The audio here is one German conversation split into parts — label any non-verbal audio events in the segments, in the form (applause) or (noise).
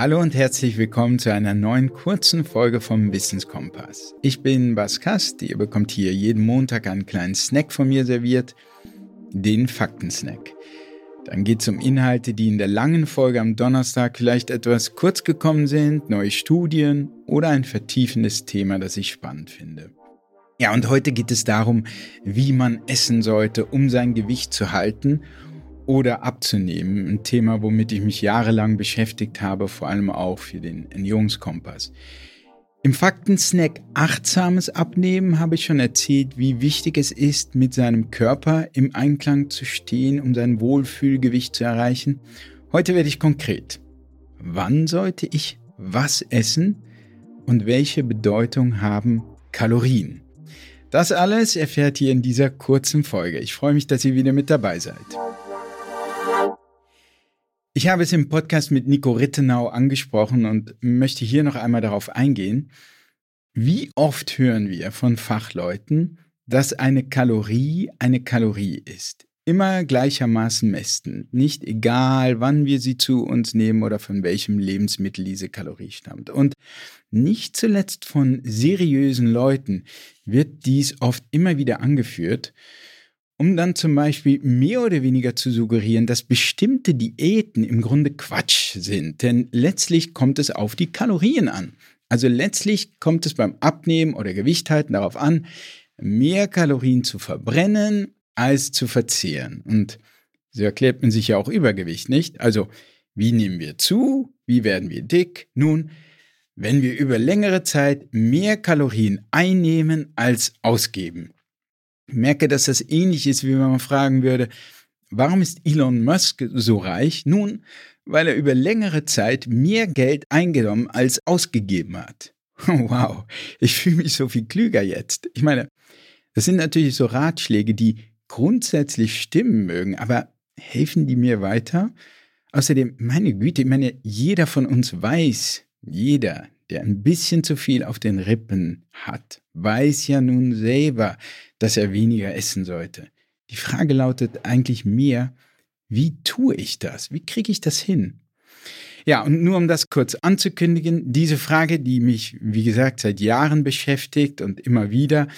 Hallo und herzlich willkommen zu einer neuen kurzen Folge vom Wissenskompass. Ich bin Bas Kast, ihr bekommt hier jeden Montag einen kleinen Snack von mir serviert, den Faktensnack. Dann geht es um Inhalte, die in der langen Folge am Donnerstag vielleicht etwas kurz gekommen sind, neue Studien oder ein vertiefendes Thema, das ich spannend finde. Ja, und heute geht es darum, wie man essen sollte, um sein Gewicht zu halten oder abzunehmen. Ein Thema, womit ich mich jahrelang beschäftigt habe, vor allem auch für den Ernährungskompass. Im Faktensnack Achtsames Abnehmen habe ich schon erzählt, wie wichtig es ist, mit seinem Körper im Einklang zu stehen, um sein Wohlfühlgewicht zu erreichen. Heute werde ich konkret. Wann sollte ich was essen und welche Bedeutung haben Kalorien? Das alles erfährt ihr in dieser kurzen Folge. Ich freue mich, dass ihr wieder mit dabei seid. Ich habe es im Podcast mit Nico Rittenau angesprochen und möchte hier noch einmal darauf eingehen. Wie oft hören wir von Fachleuten, dass eine Kalorie eine Kalorie ist? Immer gleichermaßen messen, nicht egal, wann wir sie zu uns nehmen oder von welchem Lebensmittel diese Kalorie stammt. Und nicht zuletzt von seriösen Leuten wird dies oft immer wieder angeführt, um dann zum Beispiel mehr oder weniger zu suggerieren, dass bestimmte Diäten im Grunde Quatsch sind. Denn letztlich kommt es auf die Kalorien an. Also letztlich kommt es beim Abnehmen oder Gewichthalten darauf an, mehr Kalorien zu verbrennen als zu verzehren. Und so erklärt man sich ja auch Übergewicht, nicht? Also, wie nehmen wir zu? Wie werden wir dick? Nun, wenn wir über längere Zeit mehr Kalorien einnehmen als ausgeben merke, dass das ähnlich ist, wie wenn man fragen würde, warum ist Elon Musk so reich? Nun, weil er über längere Zeit mehr Geld eingenommen als ausgegeben hat. (laughs) Wow, ich fühle mich so viel klüger jetzt. Ich meine, das sind natürlich so Ratschläge, die grundsätzlich stimmen mögen, aber helfen die mir weiter? Außerdem, meine Güte, ich meine, jeder von uns weiß, jeder, der ein bisschen zu viel auf den Rippen hat, weiß ja nun selber, dass er weniger essen sollte. Die Frage lautet eigentlich mehr, wie tue ich das? Wie kriege ich das hin? Ja, und nur um das kurz anzukündigen, diese Frage, die mich, wie gesagt, seit Jahren beschäftigt und immer wieder,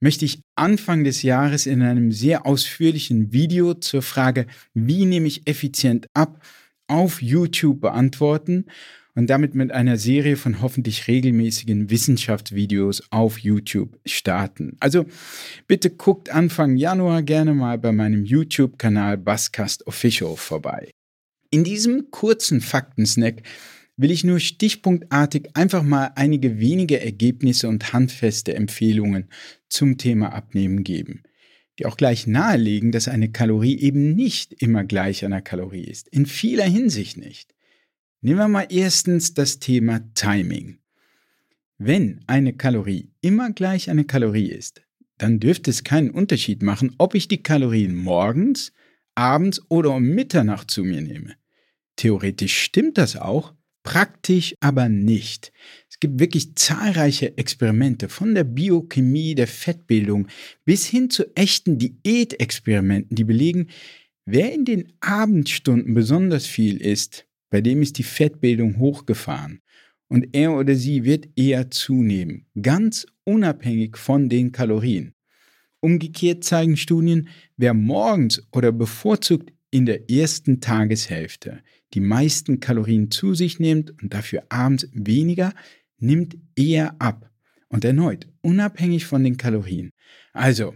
möchte ich Anfang des Jahres in einem sehr ausführlichen Video zur Frage, wie nehme ich effizient ab, auf YouTube beantworten und damit mit einer Serie von hoffentlich regelmäßigen Wissenschaftsvideos auf YouTube starten. Also bitte guckt Anfang Januar gerne mal bei meinem YouTube-Kanal Basscast Official vorbei. In diesem kurzen Faktensnack will ich nur stichpunktartig einfach mal einige wenige Ergebnisse und handfeste Empfehlungen zum Thema Abnehmen geben, die auch gleich nahelegen, dass eine Kalorie eben nicht immer gleich einer Kalorie ist, in vieler Hinsicht nicht. Nehmen wir mal erstens das Thema Timing. Wenn eine Kalorie immer gleich eine Kalorie ist, dann dürfte es keinen Unterschied machen, ob ich die Kalorien morgens, abends oder um Mitternacht zu mir nehme. Theoretisch stimmt das auch, praktisch aber nicht. Es gibt wirklich zahlreiche Experimente von der Biochemie der Fettbildung bis hin zu echten Diätexperimenten, die belegen, wer in den Abendstunden besonders viel isst, bei dem ist die Fettbildung hochgefahren und er oder sie wird eher zunehmen, ganz unabhängig von den Kalorien. Umgekehrt zeigen Studien, wer morgens oder bevorzugt in der ersten Tageshälfte die meisten Kalorien zu sich nimmt und dafür abends weniger, nimmt eher ab. Und erneut, unabhängig von den Kalorien. Also,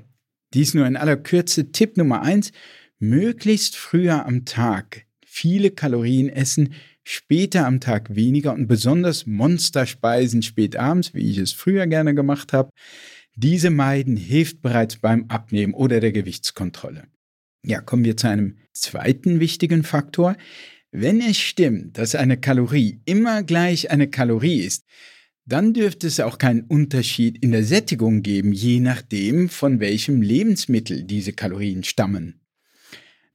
dies nur in aller Kürze Tipp Nummer eins: möglichst früher am Tag viele Kalorien essen, später am Tag weniger und besonders Monsterspeisen spät abends, wie ich es früher gerne gemacht habe. Diese meiden hilft bereits beim Abnehmen oder der Gewichtskontrolle. Ja, kommen wir zu einem zweiten wichtigen Faktor. Wenn es stimmt, dass eine Kalorie immer gleich eine Kalorie ist, dann dürfte es auch keinen Unterschied in der Sättigung geben, je nachdem, von welchem Lebensmittel diese Kalorien stammen.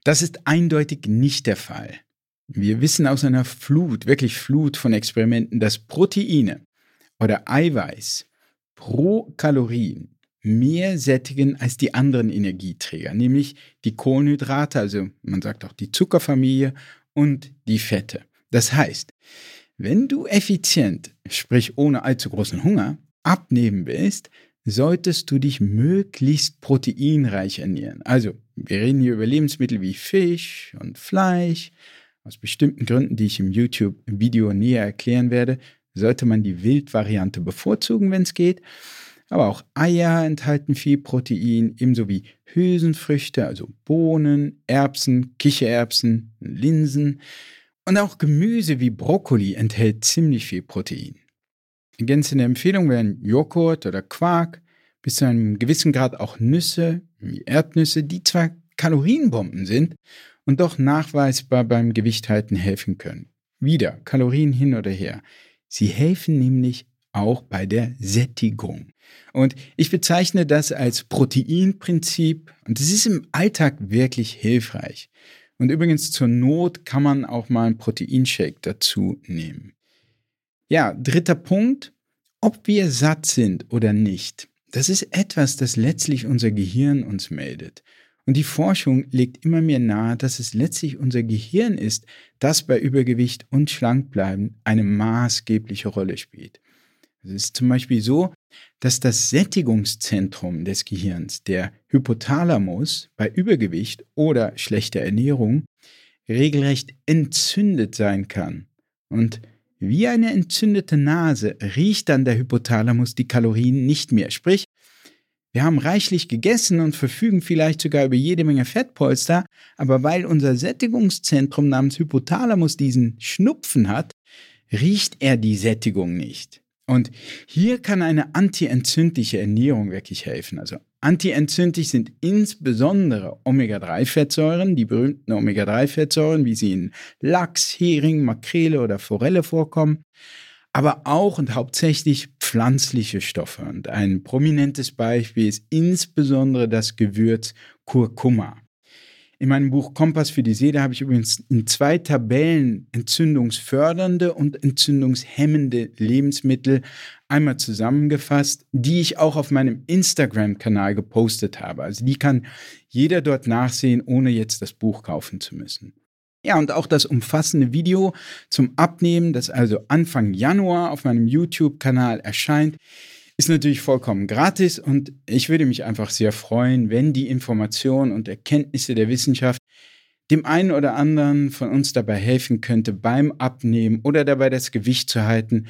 Das ist eindeutig nicht der Fall. Wir wissen aus einer Flut, wirklich Flut von Experimenten, dass Proteine oder Eiweiß pro Kalorien mehr sättigen als die anderen Energieträger, nämlich die Kohlenhydrate, also man sagt auch die Zuckerfamilie und die Fette. Das heißt, Wenn du effizient, sprich ohne allzu großen Hunger, abnehmen willst, solltest du dich möglichst proteinreich ernähren. Also, wir reden hier über Lebensmittel wie Fisch und Fleisch. Aus bestimmten Gründen, die ich im YouTube-Video näher erklären werde, sollte man die Wildvariante bevorzugen, wenn es geht. Aber auch Eier enthalten viel Protein, ebenso wie Hülsenfrüchte, also Bohnen, Erbsen, Kichererbsen, Linsen. Und auch Gemüse wie Brokkoli enthält ziemlich viel Protein. Ergänzende Empfehlungen wären Joghurt oder Quark, bis zu einem gewissen Grad auch Nüsse, wie Erdnüsse, die zwar Kalorienbomben sind und doch nachweisbar beim Gewichthalten helfen können. Wieder Kalorien hin oder her. Sie helfen nämlich auch bei der Sättigung. Und ich bezeichne das als Proteinprinzip und es ist im Alltag wirklich hilfreich. Und übrigens zur Not kann man auch mal einen Proteinshake dazu nehmen. Ja, dritter Punkt, ob wir satt sind oder nicht. Das ist etwas, das letztlich unser Gehirn uns meldet. Und die Forschung legt immer mehr nahe, dass es letztlich unser Gehirn ist, das bei Übergewicht und Schlankbleiben eine maßgebliche Rolle spielt. Es ist zum Beispiel so, dass das Sättigungszentrum des Gehirns, der Hypothalamus, bei Übergewicht oder schlechter Ernährung regelrecht entzündet sein kann. Und wie eine entzündete Nase riecht dann der Hypothalamus die Kalorien nicht mehr. Sprich, wir haben reichlich gegessen und verfügen vielleicht sogar über jede Menge Fettpolster, aber weil unser Sättigungszentrum namens Hypothalamus diesen Schnupfen hat, riecht er die Sättigung nicht. Und hier kann eine antientzündliche Ernährung wirklich helfen. Also antientzündlich sind insbesondere Omega-3-Fettsäuren, die berühmten Omega-3-Fettsäuren, wie sie in Lachs, Hering, Makrele oder Forelle vorkommen aber auch und hauptsächlich pflanzliche Stoffe. Und ein prominentes Beispiel ist insbesondere das Gewürz Kurkuma. In meinem Buch Kompass für die Seele habe ich übrigens in zwei Tabellen entzündungsfördernde und entzündungshemmende Lebensmittel einmal zusammengefasst, die ich auch auf meinem Instagram-Kanal gepostet habe. Also die kann jeder dort nachsehen, ohne jetzt das Buch kaufen zu müssen. Ja, und auch das umfassende Video zum Abnehmen, das also Anfang Januar auf meinem YouTube-Kanal erscheint, ist natürlich vollkommen gratis und ich würde mich einfach sehr freuen, wenn die Informationen und Erkenntnisse der Wissenschaft dem einen oder anderen von uns dabei helfen könnte, beim Abnehmen oder dabei das Gewicht zu halten,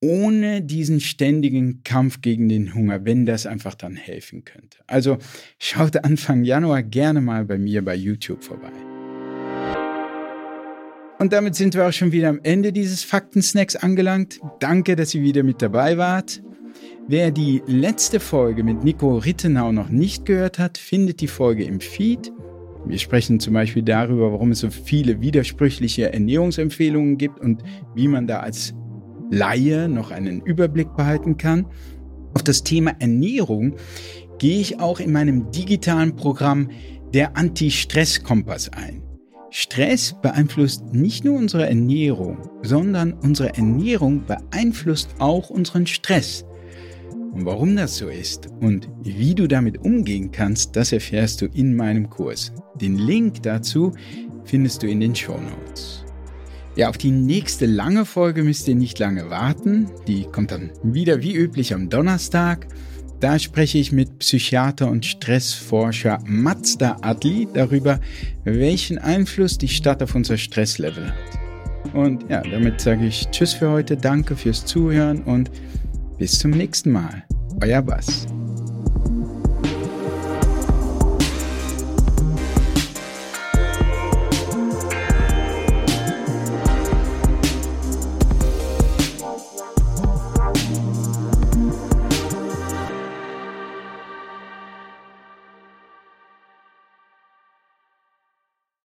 ohne diesen ständigen Kampf gegen den Hunger, wenn das einfach dann helfen könnte. Also schaut Anfang Januar gerne mal bei mir bei YouTube vorbei. Und damit sind wir auch schon wieder am Ende dieses Fakten-Snacks angelangt. Danke, dass ihr wieder mit dabei wart. Wer die letzte Folge mit Nico Rittenau noch nicht gehört hat, findet die Folge im Feed. Wir sprechen zum Beispiel darüber, warum es so viele widersprüchliche Ernährungsempfehlungen gibt und wie man da als Laie noch einen Überblick behalten kann. Auf das Thema Ernährung gehe ich auch in meinem digitalen Programm der Anti-Stress-Kompass ein. Stress beeinflusst nicht nur unsere Ernährung, sondern unsere Ernährung beeinflusst auch unseren Stress. Und warum das so ist und wie du damit umgehen kannst, das erfährst du in meinem Kurs. Den Link dazu findest du in den Show Notes. Ja, auf die nächste lange Folge müsst ihr nicht lange warten. Die kommt dann wieder wie üblich am Donnerstag. Da spreche ich mit Psychiater und Stressforscher Mazda Adli darüber, welchen Einfluss die Stadt auf unser Stresslevel hat. Und ja, damit sage ich Tschüss für heute, danke fürs Zuhören und bis zum nächsten Mal. Euer Bass.